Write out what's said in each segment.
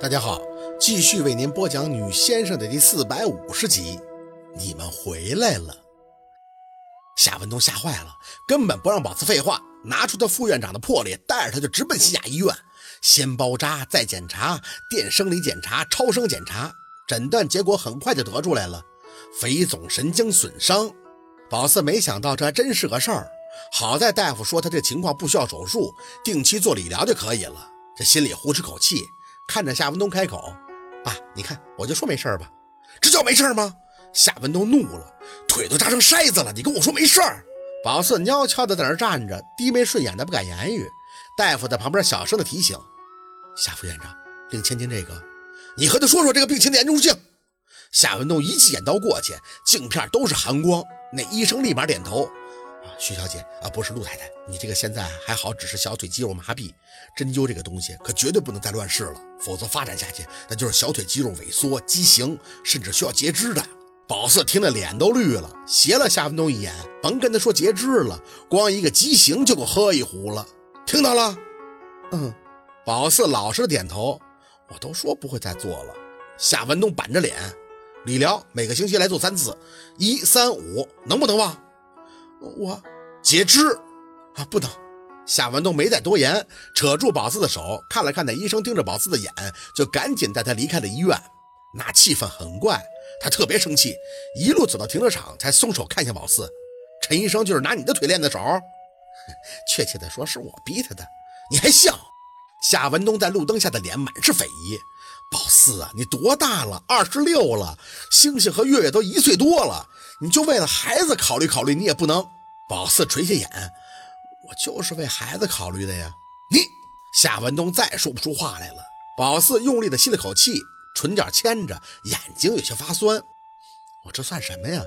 大家好，继续为您播讲《女先生》的第四百五十集。你们回来了，夏文东吓坏了，根本不让宝四废话，拿出他副院长的魄力，带着他就直奔西雅医院，先包扎，再检查，电生理检查，超声检查，诊断结果很快就得出来了，腓总神经损伤。宝四没想到这还真是个事儿，好在大夫说他这情况不需要手术，定期做理疗就可以了，这心里呼出口气。看着夏文东开口：“爸，你看，我就说没事吧，这叫没事吗？”夏文东怒了，腿都扎成筛子了，你跟我说没事儿？宝四蔫悄的在那站着，低眉顺眼的不敢言语。大夫在旁边小声的提醒：“夏副院长，令千金这个，你和他说说这个病情的严重性。”夏文东一记眼刀过去，镜片都是寒光。那医生立马点头。徐小姐啊，不是陆太太，你这个现在还好，只是小腿肌肉麻痹。针灸这个东西可绝对不能再乱试了，否则发展下去那就是小腿肌肉萎缩、畸形，甚至需要截肢的。宝四听得脸都绿了，斜了夏文东一眼，甭跟他说截肢了，光一个畸形就够喝一壶了。听到了？嗯。宝四老实的点头。我都说不会再做了。夏文东板着脸，理疗每个星期来做三次，一三五，能不能忘？我截肢啊，不能！夏文东没再多言，扯住宝四的手，看了看那医生盯着宝四的眼，就赶紧带他离开了医院。那气氛很怪，他特别生气，一路走到停车场才松手看向宝四。陈医生就是拿你的腿练的手，确切的说是我逼他的，你还笑？夏文东在路灯下的脸满是匪夷。宝四啊，你多大了？二十六了，星星和月月都一岁多了。你就为了孩子考虑考虑，你也不能。宝四垂下眼，我就是为孩子考虑的呀。你夏文东再说不出话来了。宝四用力的吸了口气，唇角牵着，眼睛有些发酸。我这算什么呀？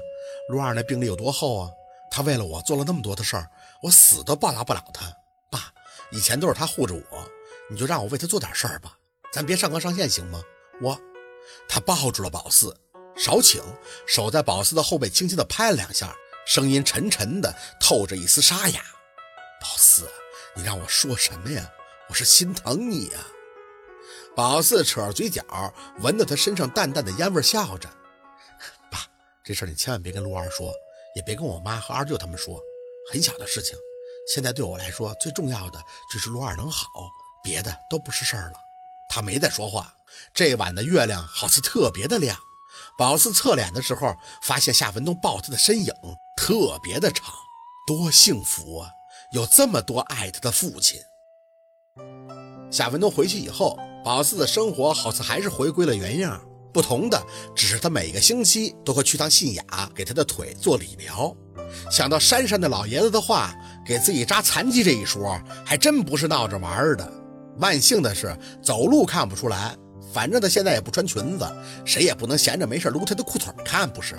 陆二那病历有多厚啊？他为了我做了那么多的事儿，我死都报答不了他。爸，以前都是他护着我，你就让我为他做点事儿吧，咱别上纲上线行吗？我，他抱住了宝四。少请，手在宝四的后背轻轻的拍了两下，声音沉沉的，透着一丝沙哑。宝四，你让我说什么呀？我是心疼你呀。宝四扯着嘴角，闻到他身上淡淡的烟味，笑着：“爸，这事你千万别跟陆二说，也别跟我妈和二舅他们说，很小的事情。现在对我来说，最重要的就是陆二能好，别的都不是事儿了。”他没再说话。这晚的月亮好似特别的亮。宝四侧脸的时候，发现夏文东抱他的身影特别的长，多幸福啊！有这么多爱他的父亲。夏文东回去以后，宝四的生活好似还是回归了原样，不同的只是他每个星期都会去趟信雅，给他的腿做理疗。想到珊珊的老爷子的话，给自己扎残疾这一说，还真不是闹着玩的。万幸的是，走路看不出来。反正他现在也不穿裙子，谁也不能闲着没事撸他的裤腿看，不是？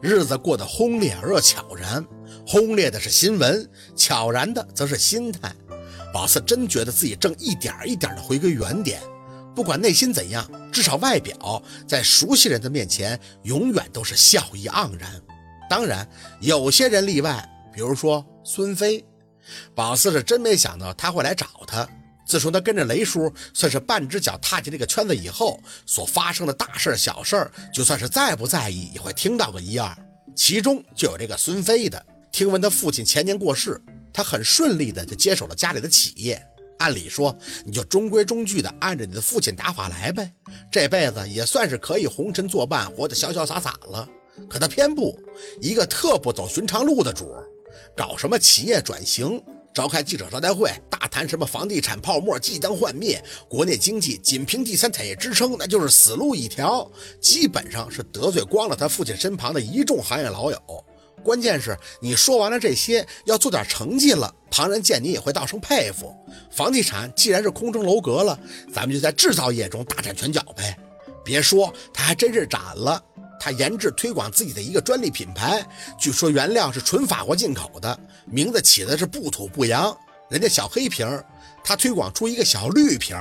日子过得轰烈而又悄然，轰烈的是新闻，悄然的则是心态。宝四真觉得自己正一点一点的回归原点，不管内心怎样，至少外表在熟悉人的面前永远都是笑意盎然。当然，有些人例外，比如说孙飞。宝四是真没想到他会来找他。自从他跟着雷叔算是半只脚踏进这个圈子以后，所发生的大事小事就算是再不在意，也会听到个一二。其中就有这个孙飞的。听闻他父亲前年过世，他很顺利的就接手了家里的企业。按理说，你就中规中矩的按着你的父亲打法来呗，这辈子也算是可以红尘作伴，活得潇潇洒洒了。可他偏不，一个特不走寻常路的主，搞什么企业转型。召开记者招待会，大谈什么房地产泡沫即将幻灭，国内经济仅凭第三产业支撑，那就是死路一条。基本上是得罪光了他父亲身旁的一众行业老友。关键是你说完了这些，要做点成绩了，旁人见你也会道声佩服。房地产既然是空中楼阁了，咱们就在制造业中大展拳脚呗。别说，他还真是展了。他研制推广自己的一个专利品牌，据说原料是纯法国进口的，名字起的是不土不洋。人家小黑瓶，他推广出一个小绿瓶，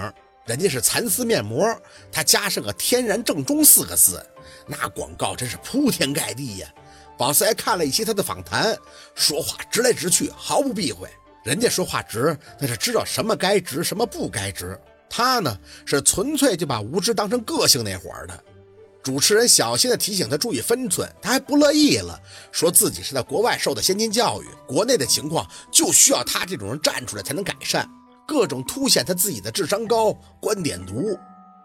人家是蚕丝面膜，他加上个天然正宗四个字，那广告真是铺天盖地呀。宝四还看了一些他的访谈，说话直来直去，毫不避讳。人家说话直，那是知道什么该直，什么不该直。他呢是纯粹就把无知当成个性那伙儿的。主持人小心地提醒他注意分寸，他还不乐意了，说自己是在国外受的先进教育，国内的情况就需要他这种人站出来才能改善，各种凸显他自己的智商高、观点毒。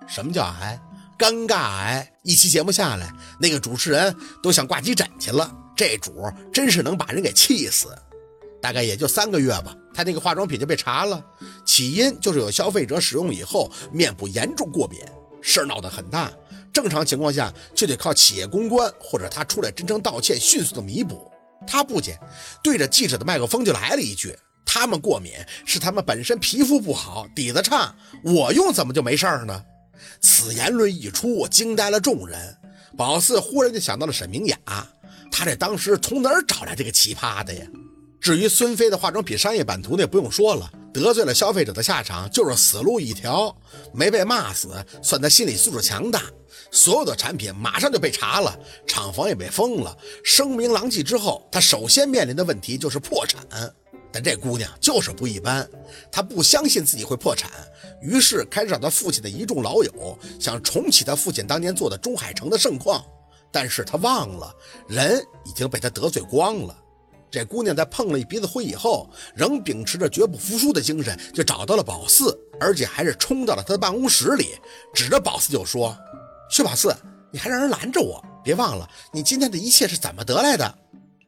什么叫癌？尴尬癌！一期节目下来，那个主持人都想挂急诊去了。这主真是能把人给气死。大概也就三个月吧，他那个化妆品就被查了，起因就是有消费者使用以后面部严重过敏，事儿闹得很大。正常情况下就得靠企业公关或者他出来真诚道歉，迅速的弥补。他不仅对着记者的麦克风就来了一句：“他们过敏是他们本身皮肤不好，底子差，我用怎么就没事儿呢？”此言论一出，惊呆了众人。宝四忽然就想到了沈明雅，他这当时从哪儿找来这个奇葩的呀？至于孙飞的化妆品商业版图，那不用说了，得罪了消费者的下场就是死路一条。没被骂死，算他心理素质强大。所有的产品马上就被查了，厂房也被封了，声名狼藉之后，他首先面临的问题就是破产。但这姑娘就是不一般，她不相信自己会破产，于是开始找她父亲的一众老友，想重启她父亲当年做的中海城的盛况。但是她忘了，人已经被她得罪光了。这姑娘在碰了一鼻子灰以后，仍秉持着绝不服输的精神，就找到了宝四，而且还是冲到了他的办公室里，指着宝四就说：“薛宝四，你还让人拦着我！别忘了，你今天的一切是怎么得来的？”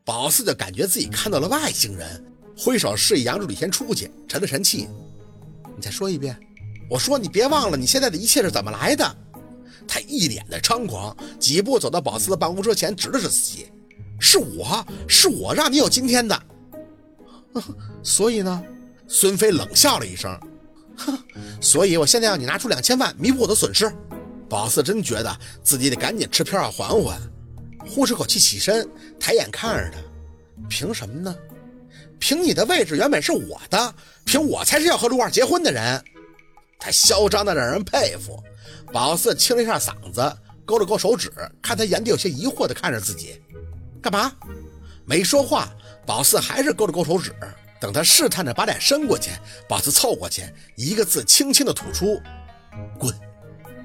宝四就感觉自己看到了外星人，挥手示意杨助理先出去，沉了沉气：“你再说一遍。”我说：“你别忘了，你现在的一切是怎么来的？”他一脸的猖狂，几步走到宝四的办公桌前，指的是自己。是我是我让你有今天的，所以呢，孙飞冷笑了一声，哼，所以我现在要你拿出两千万弥补我的损失。宝四真觉得自己得赶紧吃票缓缓，呼出口气起身，抬眼看着他，凭什么呢？凭你的位置原本是我的，凭我才是要和陆二结婚的人。他嚣张的让人佩服。宝四清了一下嗓子，勾了勾手指，看他眼底有些疑惑的看着自己。干嘛？没说话。宝四还是勾了勾手指，等他试探着把脸伸过去，宝四凑过去，一个字轻轻的吐出：“滚！”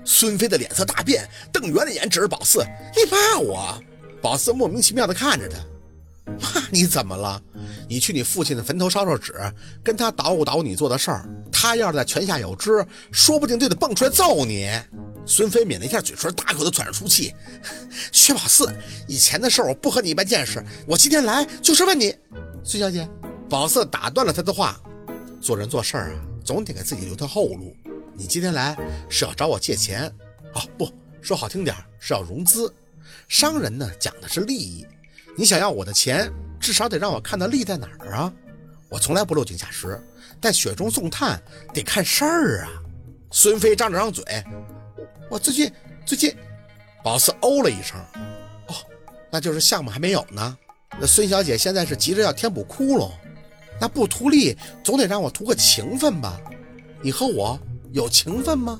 孙飞的脸色大变，瞪圆了眼，指着宝四：“你骂我？”宝四莫名其妙的看着他：“骂你怎么了？你去你父亲的坟头烧烧纸，跟他捣鼓捣鼓你做的事儿。他要是在泉下有知，说不定就得蹦出来揍你。”孙飞抿了一下嘴唇，大口的喘着粗气。薛宝四，以前的事儿我不和你一般见识。我今天来就是问你，孙小姐。宝四打断了他的话：“做人做事儿啊，总得给自己留条后路。你今天来是要找我借钱？哦，不说好听点是要融资。商人呢，讲的是利益。你想要我的钱，至少得让我看到利在哪儿啊！我从来不落井下石，但雪中送炭得看事儿啊。”孙飞张了张嘴。我最近最近，宝四哦了一声，哦，那就是项目还没有呢。那孙小姐现在是急着要填补窟窿，那不图利，总得让我图个情分吧？你和我有情分吗？